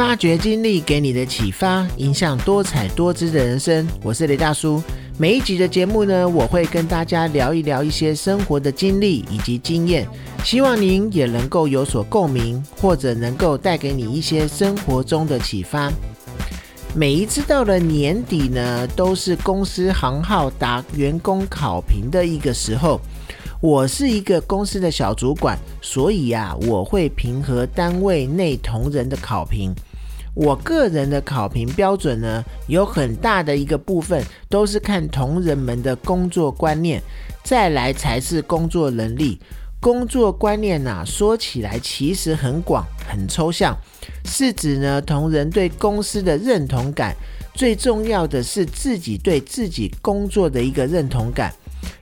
发掘经历给你的启发，影响多彩多姿的人生。我是雷大叔。每一集的节目呢，我会跟大家聊一聊一些生活的经历以及经验，希望您也能够有所共鸣，或者能够带给你一些生活中的启发。每一次到了年底呢，都是公司行号打员工考评的一个时候。我是一个公司的小主管，所以呀，我会平和单位内同仁的考评。我个人的考评标准呢，有很大的一个部分都是看同仁们的工作观念，再来才是工作能力。工作观念呐，说起来其实很广、很抽象，是指呢同仁对公司的认同感。最重要的是自己对自己工作的一个认同感。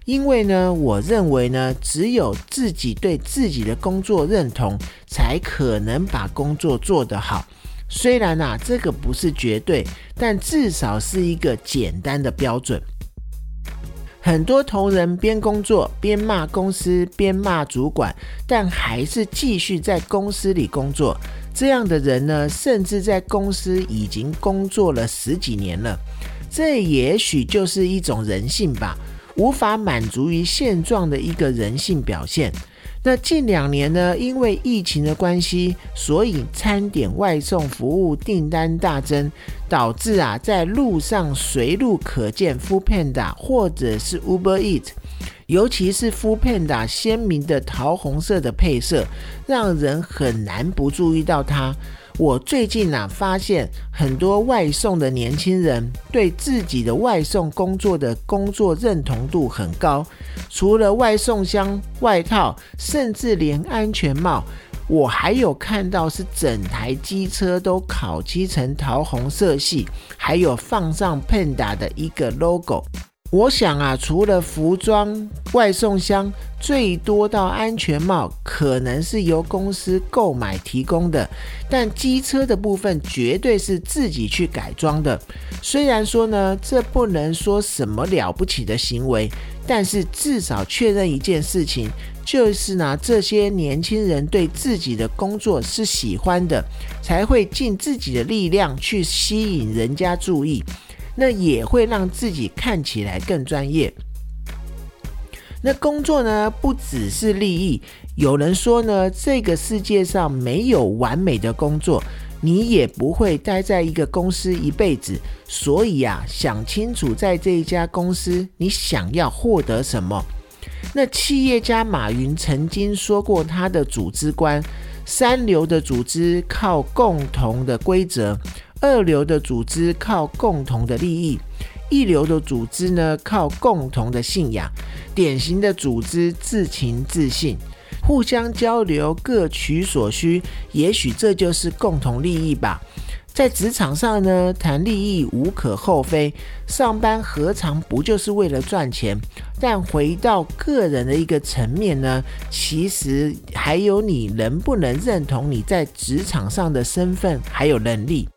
因为呢，我认为呢，只有自己对自己的工作认同，才可能把工作做得好。虽然啊，这个不是绝对，但至少是一个简单的标准。很多同仁边工作边骂公司，边骂主管，但还是继续在公司里工作。这样的人呢，甚至在公司已经工作了十几年了。这也许就是一种人性吧。无法满足于现状的一个人性表现。那近两年呢，因为疫情的关系，所以餐点外送服务订单大增，导致啊，在路上随路可见 f o o Panda 或者是 Uber Eat，尤其是 f o o Panda 鲜明的桃红色的配色，让人很难不注意到它。我最近啊，发现很多外送的年轻人对自己的外送工作的工作认同度很高。除了外送箱、外套，甚至连安全帽，我还有看到是整台机车都烤漆成桃红色系，还有放上 Panda 的一个 logo。我想啊，除了服装、外送箱，最多到安全帽，可能是由公司购买提供的，但机车的部分绝对是自己去改装的。虽然说呢，这不能说什么了不起的行为，但是至少确认一件事情，就是呢，这些年轻人对自己的工作是喜欢的，才会尽自己的力量去吸引人家注意。那也会让自己看起来更专业。那工作呢，不只是利益。有人说呢，这个世界上没有完美的工作，你也不会待在一个公司一辈子。所以啊，想清楚在这一家公司，你想要获得什么。那企业家马云曾经说过他的组织观：三流的组织靠共同的规则。二流的组织靠共同的利益，一流的组织呢靠共同的信仰，典型的组织自情自信，互相交流，各取所需，也许这就是共同利益吧。在职场上呢，谈利益无可厚非，上班何尝不就是为了赚钱？但回到个人的一个层面呢，其实还有你能不能认同你在职场上的身份还有能力。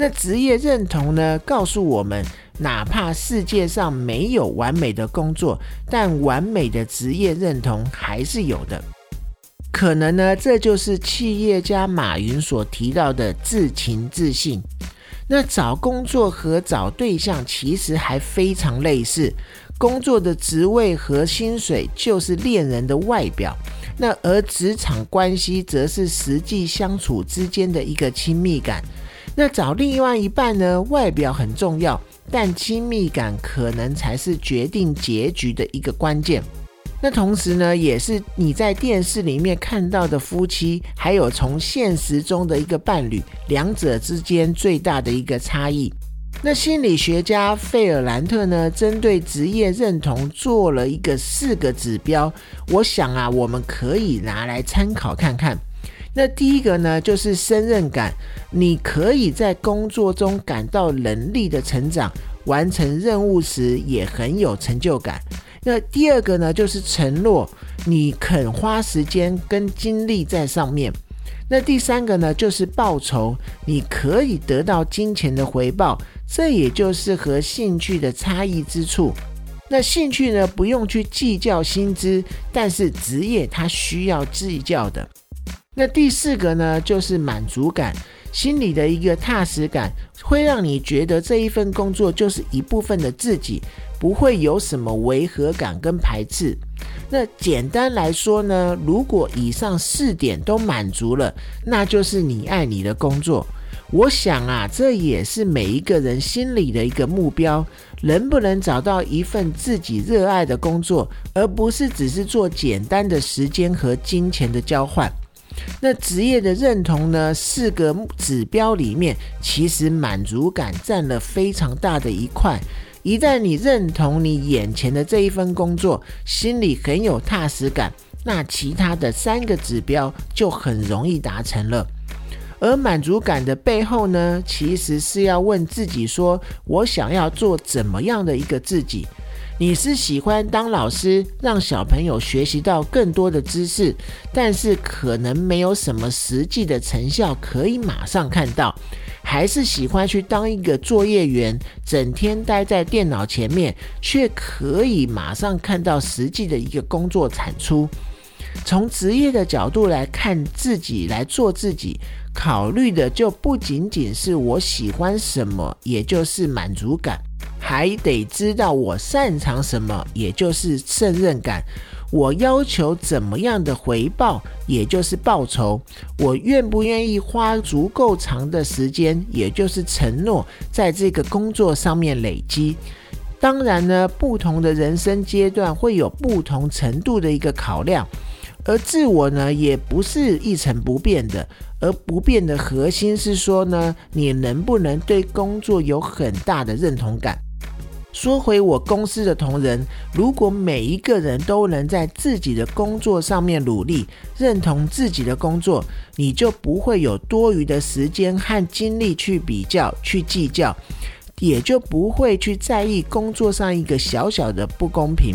那职业认同呢？告诉我们，哪怕世界上没有完美的工作，但完美的职业认同还是有的。可能呢，这就是企业家马云所提到的自情自信。那找工作和找对象其实还非常类似，工作的职位和薪水就是恋人的外表，那而职场关系则是实际相处之间的一个亲密感。那找另外一半呢？外表很重要，但亲密感可能才是决定结局的一个关键。那同时呢，也是你在电视里面看到的夫妻，还有从现实中的一个伴侣，两者之间最大的一个差异。那心理学家费尔兰特呢，针对职业认同做了一个四个指标，我想啊，我们可以拿来参考看看。那第一个呢，就是胜任感，你可以在工作中感到能力的成长，完成任务时也很有成就感。那第二个呢，就是承诺，你肯花时间跟精力在上面。那第三个呢，就是报酬，你可以得到金钱的回报，这也就是和兴趣的差异之处。那兴趣呢，不用去计较薪资，但是职业它需要计较的。那第四个呢，就是满足感。心里的一个踏实感，会让你觉得这一份工作就是一部分的自己，不会有什么违和感跟排斥。那简单来说呢，如果以上四点都满足了，那就是你爱你的工作。我想啊，这也是每一个人心里的一个目标：能不能找到一份自己热爱的工作，而不是只是做简单的时间和金钱的交换。那职业的认同呢？四个指标里面，其实满足感占了非常大的一块。一旦你认同你眼前的这一份工作，心里很有踏实感，那其他的三个指标就很容易达成了。而满足感的背后呢，其实是要问自己：说我想要做怎么样的一个自己？你是喜欢当老师，让小朋友学习到更多的知识，但是可能没有什么实际的成效可以马上看到，还是喜欢去当一个作业员，整天待在电脑前面，却可以马上看到实际的一个工作产出？从职业的角度来看自己，来做自己，考虑的就不仅仅是我喜欢什么，也就是满足感。还得知道我擅长什么，也就是胜任感；我要求怎么样的回报，也就是报酬；我愿不愿意花足够长的时间，也就是承诺，在这个工作上面累积。当然呢，不同的人生阶段会有不同程度的一个考量，而自我呢，也不是一成不变的。而不变的核心是说呢，你能不能对工作有很大的认同感？说回我公司的同仁，如果每一个人都能在自己的工作上面努力，认同自己的工作，你就不会有多余的时间和精力去比较、去计较，也就不会去在意工作上一个小小的不公平。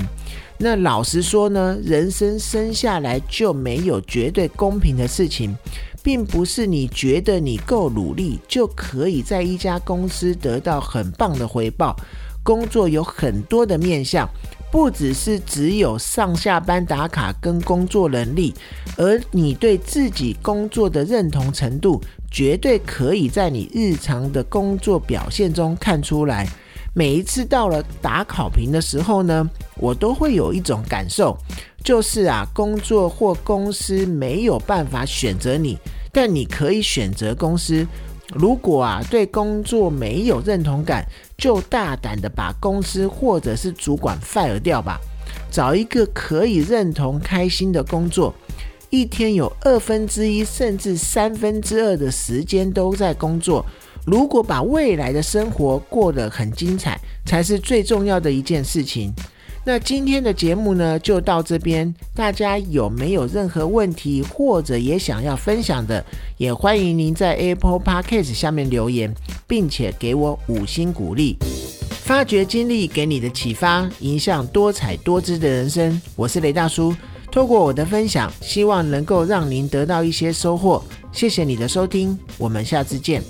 那老实说呢，人生生下来就没有绝对公平的事情，并不是你觉得你够努力就可以在一家公司得到很棒的回报。工作有很多的面向，不只是只有上下班打卡跟工作能力，而你对自己工作的认同程度，绝对可以在你日常的工作表现中看出来。每一次到了打考评的时候呢，我都会有一种感受，就是啊，工作或公司没有办法选择你，但你可以选择公司。如果啊对工作没有认同感，就大胆的把公司或者是主管 fire 掉吧，找一个可以认同、开心的工作。一天有二分之一甚至三分之二的时间都在工作，如果把未来的生活过得很精彩，才是最重要的一件事情。那今天的节目呢，就到这边。大家有没有任何问题，或者也想要分享的，也欢迎您在 Apple Podcast 下面留言，并且给我五星鼓励。发掘经历给你的启发，影响多彩多姿的人生。我是雷大叔，透过我的分享，希望能够让您得到一些收获。谢谢你的收听，我们下次见。